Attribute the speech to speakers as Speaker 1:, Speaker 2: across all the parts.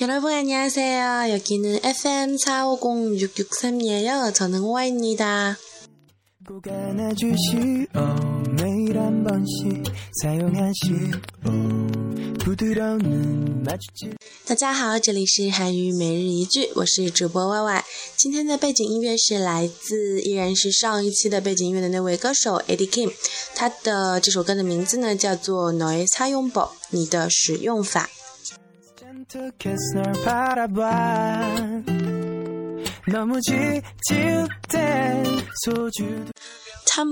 Speaker 1: 여러분 안녕하세요. 여기는 FM 450663이에요. 저는 호아입니다. 꼭 안아주시오 매일 한 번씩 사용하시오 부드러운 눈 마주치 大家好，这里是韩语每日一句，我是主播 Y Y。今天的背景音乐是来自依然是上一期的背景音乐的那位歌手 Eddie Kim，他的这首歌的名字呢叫做《너의사용법》，你的使用法。 너무 지칠 땐참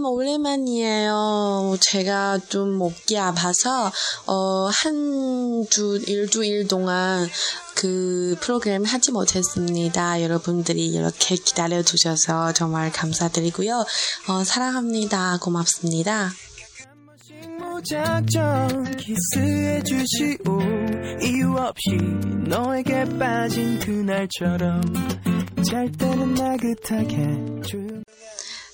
Speaker 1: 오랜만이에요. 제가 좀 목이 아파서 어, 한주 일주일 동안 그 프로그램 하지 못했습니다. 여러분들이 이렇게 기다려 주셔서 정말 감사드리고요. 어, 사랑합니다. 고맙습니다. 무작정 키스해 주시오 이유 없이 너에게 빠진 그날처럼 잘 때는 나긋하게 조용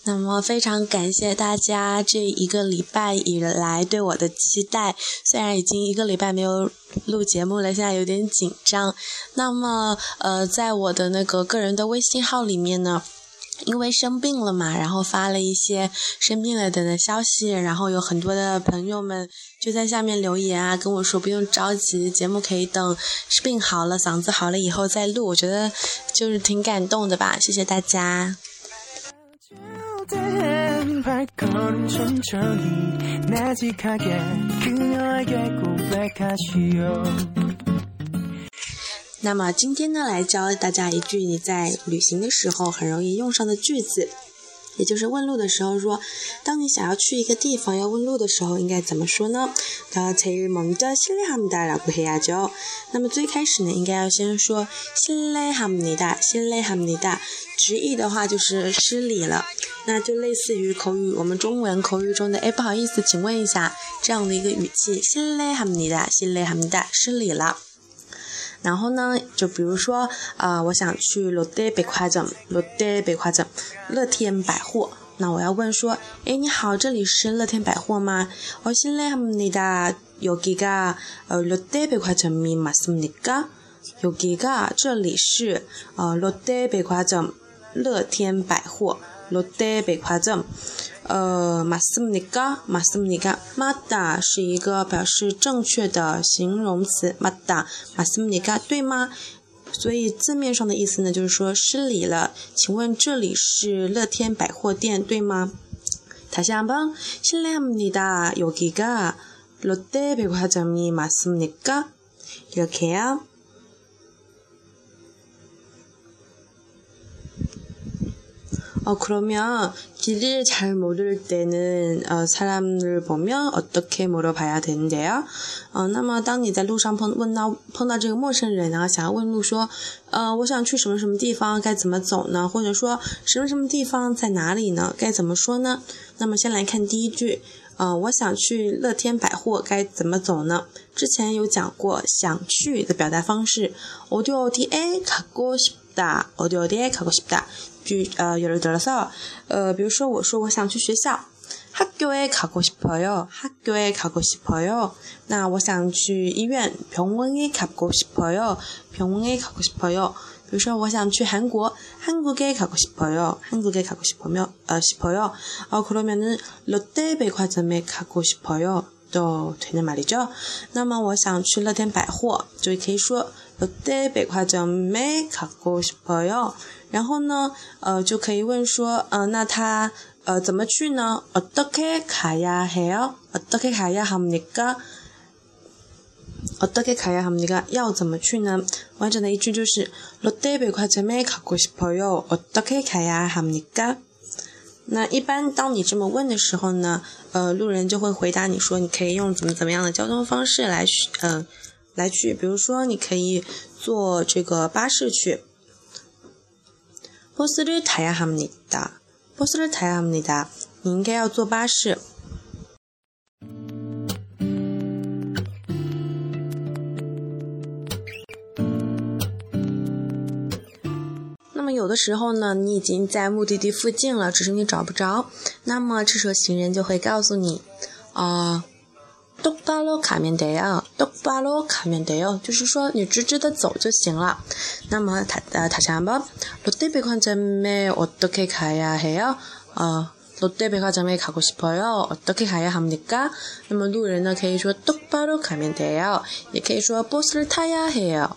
Speaker 1: 那么非常感谢大家这一个礼拜以来对我的期待，虽然已经一个礼拜没有录节目了，现在有点紧张。那么呃，在我的那个个人的微信号里面呢。 因为生病了嘛，然后发了一些生病了的的消息，然后有很多的朋友们就在下面留言啊，跟我说不用着急，节目可以等病好了、嗓子好了以后再录。我觉得就是挺感动的吧，谢谢大家。那么今天呢，来教大家一句你在旅行的时候很容易用上的句子，也就是问路的时候说，当你想要去一个地方要问路的时候，应该怎么说呢？다제일먼저실례합니다라고해야 죠。 那么最开始呢，应该要先说실례합니 다， 실례합니 다。 直译的话就是失礼了，那就类似于口语，我们中文口语中的哎不好意思，请问一下这样的一个语气，실례합니 다， 실례합니 다， 失礼了。 然后呢，就比如说，啊，我想去乐天百货镇，乐天百货镇，乐天百货。那我要问说，哎，你好，这里是乐天百货吗？我실례합니다여기가어롯데백화점이맞습니까여기가这里是呃乐天百货镇，乐天百货，乐天百货镇。 呃，马斯姆尼嘎，马斯姆尼嘎，马达是一个表示正确的形容词，马达，马斯姆尼嘎，对吗？所以字面上的意思呢，就是说失礼了。请问这里是乐天百货店，对吗？다시한번실례합니다有기가롯데백화점이맞습니까이렇게요 어, 그러면 길을 잘 모를 때는 어, 사람을 보면 어떻게 물어봐야 되는데요? 어, 那么当你在路上碰碰到这个陌生人，然后想要问路说，呃，我想去什么什么地方，该怎么走呢？或者说什么什么地方在哪里呢？该怎么说呢？那么先来看第一句，呃，我想去乐天百货，该怎么走呢？之前有讲过想去的表达方式， 呃，比如说我说我想去学校。 학교에 가고 싶어요. 학교에 가고 싶어요. 나, 我想去医院. 병원에 가고 싶어요. 병원에 가고 싶어요. 比如说我想去韩国, 한국에 가고 싶어요. 한국에 가고 싶으며, 어, 싶어요. 어, 그러면은 롯데백화점에 가고 싶어요. 또 되는 말이죠. 那么我想去乐天百货，就可以说 롯데백화점에 가고 싶어요. 然后呢，呃，就可以问说，呃，那他呃，怎么去呢？어떻게가야해요어떻게가야합니까어떻게가야합니까要怎么去呢？完整的一句就是롯데백화점에가고싶어요어떻게가야합니까那一般当你这么问的时候呢，呃，路人就会回答你说，你可以用怎么怎么样的交通方式来，呃， 来去，比如说你可以坐这个巴士去。버스를타야합니 다。 버스를타야합니 다。 你应该要坐巴士。那么有的时候呢，你已经在目的地附近了，只是你找不着。那么这时候行人就会告诉你，啊， 똑바로가면돼 요， 똑바로가면돼 요， 就是说你直直的走就行了。那么他呃他想吧，롯데백화점에어떻게가야해 요？ 呃，롯데백화점에가고싶어 요， 어떻게가야합니 까？ 那么路人呢可以说똑바로가면돼 요， 也可以说버스를타야해 요。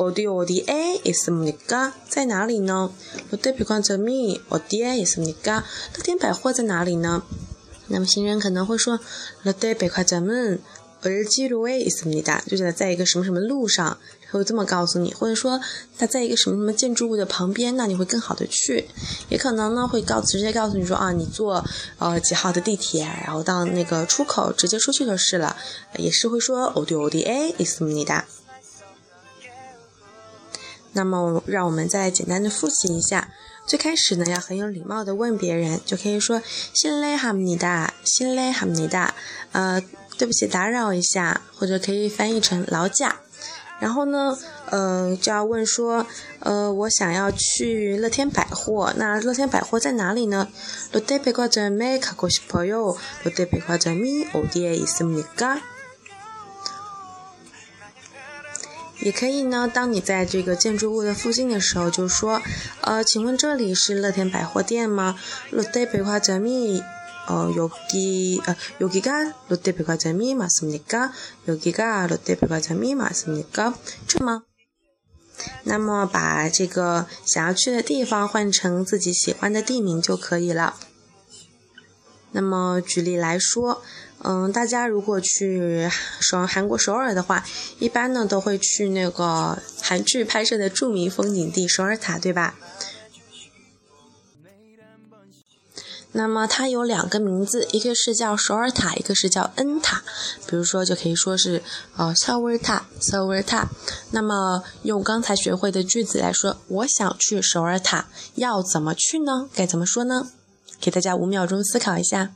Speaker 1: 어디 어디에 있습니까? 在哪里呢? 롯데백화점이 어디에 있습니까? 乐天百货在哪里呢?那么行人可能会说 롯데백화점은 을지로에 있습니다. 就是在一个什么什么路上，会这么告诉你，或者说它在一个什么什么建筑物的旁边，那你会更好的去。也可能呢会告直接告诉你说啊，你坐呃几号的地铁，然后到那个出口直接出去就是了。也是会说어디어디에있습니다 那么让我们再简单的复习一下。最开始呢要很有礼貌的问别人就可以说先勒哈姆尼达先勒哈姆尼达。呃对不起打扰一下或者可以翻译成劳驾。然后呢呃就要问说呃我想要去乐天百货。那乐天百货在哪里呢？乐天百货在美卡国西朋友乐天百货在米欧店也是米嘎也可以呢。当你在这个建筑物的附近的时候，就说：“呃，请问这里是乐天百货店吗？”乐天百货점이呃，여기어여기가롯데백화점이맞습니까여기가롯데백화점이맞습니까这吗？那么把这个想要去的地方换成自己喜欢的地名就可以了。那么举例来说。 嗯，大家如果去首韩国首尔的话，一般呢都会去那个韩剧拍摄的著名风景地首尔塔，对吧？那么它有两个名字，一个是叫首尔塔，一个是叫恩塔。比如说，就可以说是呃首尔塔，首尔塔。那么用刚才学会的句子来说，我想去首尔塔，要怎么去呢？该怎么说呢？给大家五秒钟思考一下。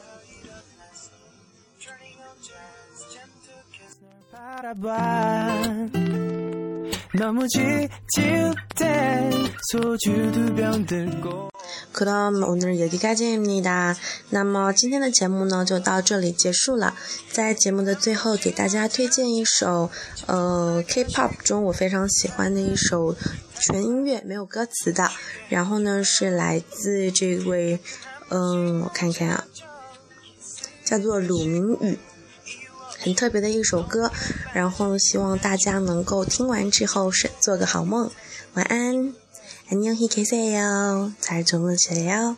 Speaker 1: 可到我们有的该见你的，那么今天的节目呢就到这里结束了。在节目的最后，给大家推荐一首呃 K-pop 中我非常喜欢的一首纯音乐没有歌词的，然后呢是来自这位嗯我看看啊，叫做鲁明宇。很特别的一首歌，然后希望大家能够听完之后是做个好梦，晚安，안녕히계세 요， 잘主梦起来哟。